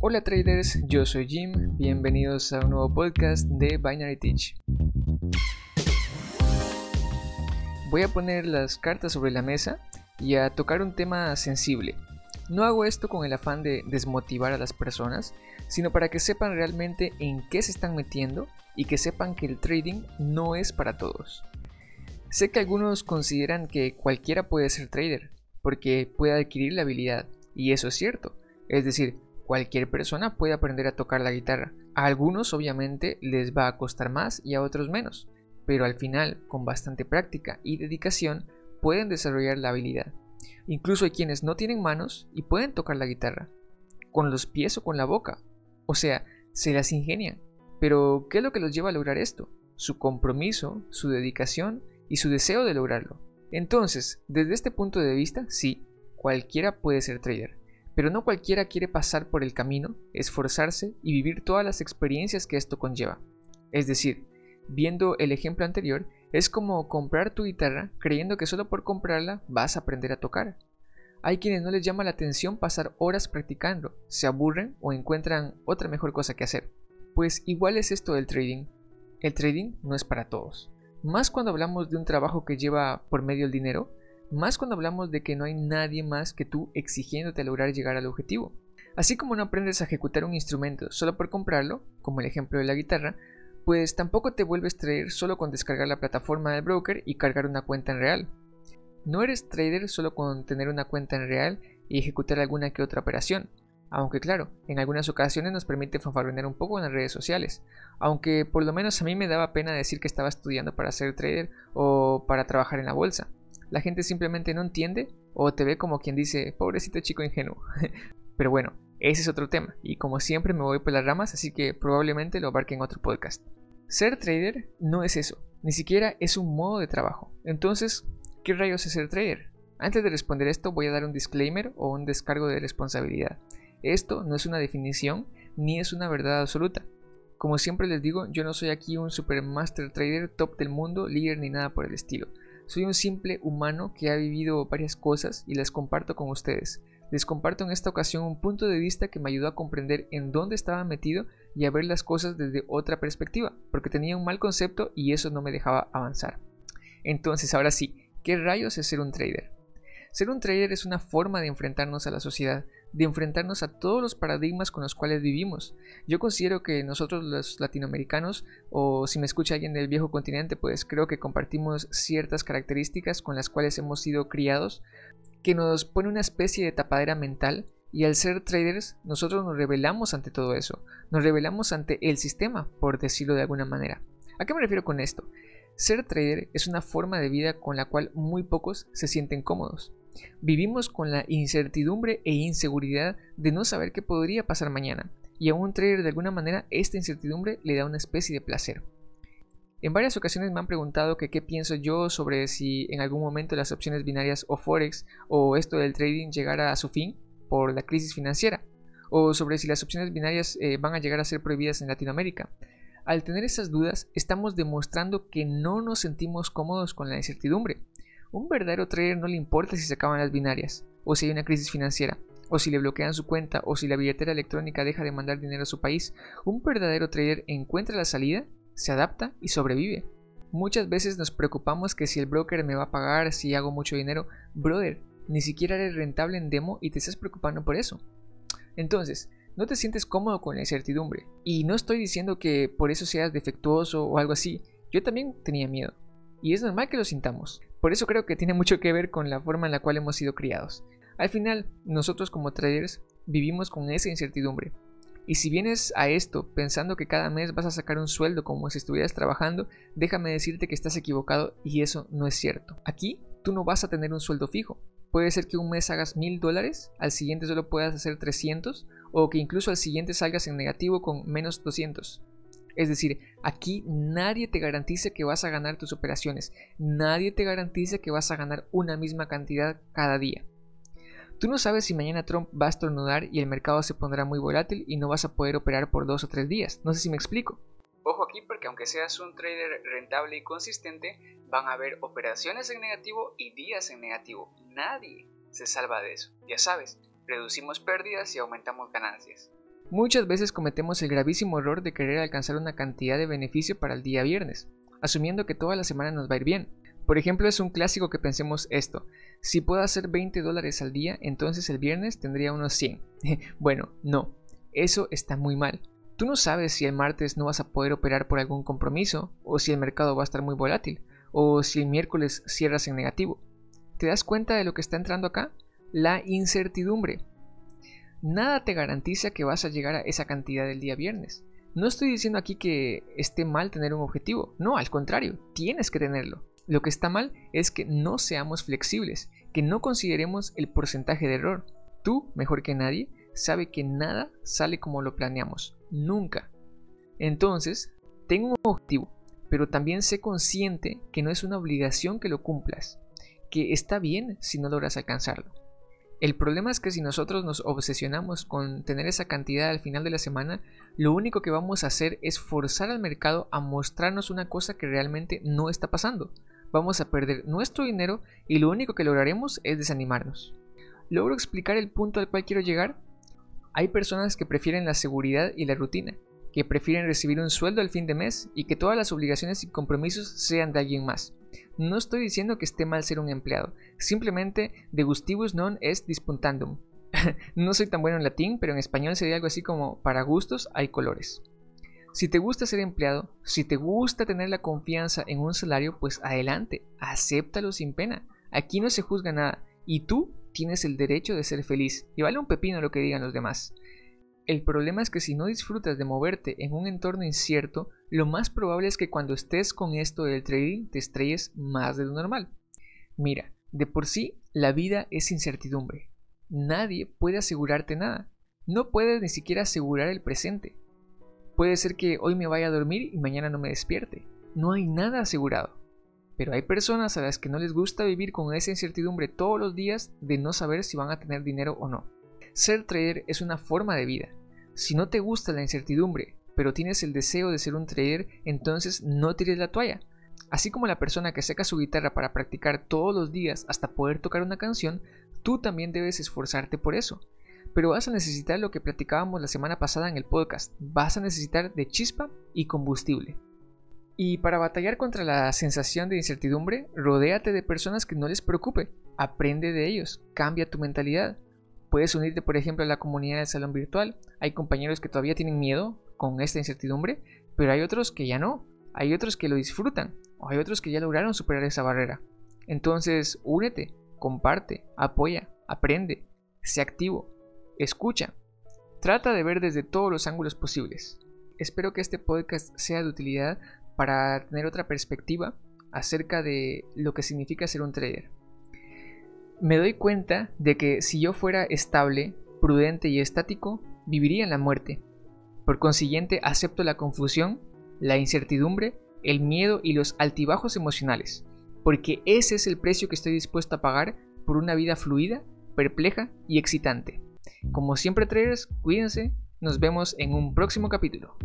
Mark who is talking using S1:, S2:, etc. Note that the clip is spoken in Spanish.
S1: Hola traders, yo soy Jim, bienvenidos a un nuevo podcast de Binary Teach. Voy a poner las cartas sobre la mesa y a tocar un tema sensible. No hago esto con el afán de desmotivar a las personas, sino para que sepan realmente en qué se están metiendo y que sepan que el trading no es para todos. Sé que algunos consideran que cualquiera puede ser trader, porque puede adquirir la habilidad, y eso es cierto. Es decir, Cualquier persona puede aprender a tocar la guitarra. A algunos obviamente les va a costar más y a otros menos, pero al final, con bastante práctica y dedicación, pueden desarrollar la habilidad. Incluso hay quienes no tienen manos y pueden tocar la guitarra, con los pies o con la boca. O sea, se las ingenian. Pero, ¿qué es lo que los lleva a lograr esto? Su compromiso, su dedicación y su deseo de lograrlo. Entonces, desde este punto de vista, sí, cualquiera puede ser trader. Pero no cualquiera quiere pasar por el camino, esforzarse y vivir todas las experiencias que esto conlleva. Es decir, viendo el ejemplo anterior, es como comprar tu guitarra creyendo que solo por comprarla vas a aprender a tocar. Hay quienes no les llama la atención pasar horas practicando, se aburren o encuentran otra mejor cosa que hacer. Pues igual es esto del trading. El trading no es para todos. Más cuando hablamos de un trabajo que lleva por medio el dinero, más cuando hablamos de que no hay nadie más que tú exigiéndote lograr llegar al objetivo. Así como no aprendes a ejecutar un instrumento solo por comprarlo, como el ejemplo de la guitarra, pues tampoco te vuelves trader solo con descargar la plataforma del broker y cargar una cuenta en real. No eres trader solo con tener una cuenta en real y ejecutar alguna que otra operación, aunque claro, en algunas ocasiones nos permite fanfarronear un poco en las redes sociales, aunque por lo menos a mí me daba pena decir que estaba estudiando para ser trader o para trabajar en la bolsa la gente simplemente no entiende o te ve como quien dice, pobrecito chico ingenuo. Pero bueno, ese es otro tema, y como siempre me voy por las ramas, así que probablemente lo abarque en otro podcast. Ser trader no es eso, ni siquiera es un modo de trabajo. Entonces, ¿qué rayos es ser trader? Antes de responder esto voy a dar un disclaimer o un descargo de responsabilidad. Esto no es una definición ni es una verdad absoluta. Como siempre les digo, yo no soy aquí un super master trader top del mundo, líder ni nada por el estilo. Soy un simple humano que ha vivido varias cosas y las comparto con ustedes. Les comparto en esta ocasión un punto de vista que me ayudó a comprender en dónde estaba metido y a ver las cosas desde otra perspectiva, porque tenía un mal concepto y eso no me dejaba avanzar. Entonces, ahora sí, ¿qué rayos es ser un trader? Ser un trader es una forma de enfrentarnos a la sociedad, de enfrentarnos a todos los paradigmas con los cuales vivimos. Yo considero que nosotros los latinoamericanos, o si me escucha alguien del viejo continente, pues creo que compartimos ciertas características con las cuales hemos sido criados, que nos pone una especie de tapadera mental y al ser traders, nosotros nos rebelamos ante todo eso, nos rebelamos ante el sistema, por decirlo de alguna manera. ¿A qué me refiero con esto? Ser trader es una forma de vida con la cual muy pocos se sienten cómodos. Vivimos con la incertidumbre e inseguridad de no saber qué podría pasar mañana, y a un trader de alguna manera esta incertidumbre le da una especie de placer. En varias ocasiones me han preguntado qué pienso yo sobre si en algún momento las opciones binarias o forex o esto del trading llegara a su fin por la crisis financiera, o sobre si las opciones binarias eh, van a llegar a ser prohibidas en Latinoamérica. Al tener esas dudas, estamos demostrando que no nos sentimos cómodos con la incertidumbre, un verdadero trader no le importa si se acaban las binarias, o si hay una crisis financiera, o si le bloquean su cuenta, o si la billetera electrónica deja de mandar dinero a su país. Un verdadero trader encuentra la salida, se adapta y sobrevive. Muchas veces nos preocupamos que si el broker me va a pagar si hago mucho dinero. Brother, ni siquiera eres rentable en demo y te estás preocupando por eso. Entonces, no te sientes cómodo con la incertidumbre. Y no estoy diciendo que por eso seas defectuoso o algo así. Yo también tenía miedo. Y es normal que lo sintamos. Por eso creo que tiene mucho que ver con la forma en la cual hemos sido criados. Al final, nosotros como traders vivimos con esa incertidumbre. Y si vienes a esto pensando que cada mes vas a sacar un sueldo como si estuvieras trabajando, déjame decirte que estás equivocado y eso no es cierto. Aquí tú no vas a tener un sueldo fijo. Puede ser que un mes hagas mil dólares, al siguiente solo puedas hacer 300 o que incluso al siguiente salgas en negativo con menos 200. Es decir, aquí nadie te garantiza que vas a ganar tus operaciones, nadie te garantiza que vas a ganar una misma cantidad cada día. Tú no sabes si mañana Trump va a estornudar y el mercado se pondrá muy volátil y no vas a poder operar por dos o tres días. No sé si me explico. Ojo aquí porque aunque seas un trader rentable y consistente, van a haber operaciones en negativo y días en negativo. Nadie se salva de eso. Ya sabes, reducimos pérdidas y aumentamos ganancias. Muchas veces cometemos el gravísimo error de querer alcanzar una cantidad de beneficio para el día viernes, asumiendo que toda la semana nos va a ir bien. Por ejemplo, es un clásico que pensemos esto. Si puedo hacer 20 dólares al día, entonces el viernes tendría unos 100. bueno, no. Eso está muy mal. Tú no sabes si el martes no vas a poder operar por algún compromiso, o si el mercado va a estar muy volátil, o si el miércoles cierras en negativo. ¿Te das cuenta de lo que está entrando acá? La incertidumbre. Nada te garantiza que vas a llegar a esa cantidad el día viernes. No estoy diciendo aquí que esté mal tener un objetivo, no, al contrario, tienes que tenerlo. Lo que está mal es que no seamos flexibles, que no consideremos el porcentaje de error. Tú, mejor que nadie, sabe que nada sale como lo planeamos, nunca. Entonces, tengo un objetivo, pero también sé consciente que no es una obligación que lo cumplas, que está bien si no logras alcanzarlo. El problema es que si nosotros nos obsesionamos con tener esa cantidad al final de la semana, lo único que vamos a hacer es forzar al mercado a mostrarnos una cosa que realmente no está pasando. Vamos a perder nuestro dinero y lo único que lograremos es desanimarnos. ¿Logro explicar el punto al cual quiero llegar? Hay personas que prefieren la seguridad y la rutina, que prefieren recibir un sueldo al fin de mes y que todas las obligaciones y compromisos sean de alguien más. No estoy diciendo que esté mal ser un empleado, simplemente de gustibus non est dispuntandum. no soy tan bueno en latín, pero en español sería algo así como para gustos hay colores. Si te gusta ser empleado, si te gusta tener la confianza en un salario, pues adelante, acéptalo sin pena. Aquí no se juzga nada y tú tienes el derecho de ser feliz y vale un pepino lo que digan los demás. El problema es que si no disfrutas de moverte en un entorno incierto, lo más probable es que cuando estés con esto del trading te estrelles más de lo normal. Mira, de por sí la vida es incertidumbre. Nadie puede asegurarte nada. No puedes ni siquiera asegurar el presente. Puede ser que hoy me vaya a dormir y mañana no me despierte. No hay nada asegurado. Pero hay personas a las que no les gusta vivir con esa incertidumbre todos los días de no saber si van a tener dinero o no. Ser trader es una forma de vida. Si no te gusta la incertidumbre, pero tienes el deseo de ser un trader, entonces no tires la toalla. Así como la persona que saca su guitarra para practicar todos los días hasta poder tocar una canción, tú también debes esforzarte por eso. Pero vas a necesitar lo que platicábamos la semana pasada en el podcast, vas a necesitar de chispa y combustible. Y para batallar contra la sensación de incertidumbre, rodéate de personas que no les preocupe, aprende de ellos, cambia tu mentalidad. Puedes unirte, por ejemplo, a la comunidad del salón virtual. Hay compañeros que todavía tienen miedo con esta incertidumbre, pero hay otros que ya no. Hay otros que lo disfrutan, o hay otros que ya lograron superar esa barrera. Entonces, únete, comparte, apoya, aprende, sé activo, escucha. Trata de ver desde todos los ángulos posibles. Espero que este podcast sea de utilidad para tener otra perspectiva acerca de lo que significa ser un trader me doy cuenta de que si yo fuera estable, prudente y estático, viviría en la muerte. Por consiguiente, acepto la confusión, la incertidumbre, el miedo y los altibajos emocionales, porque ese es el precio que estoy dispuesto a pagar por una vida fluida, perpleja y excitante. Como siempre traders, cuídense, nos vemos en un próximo capítulo.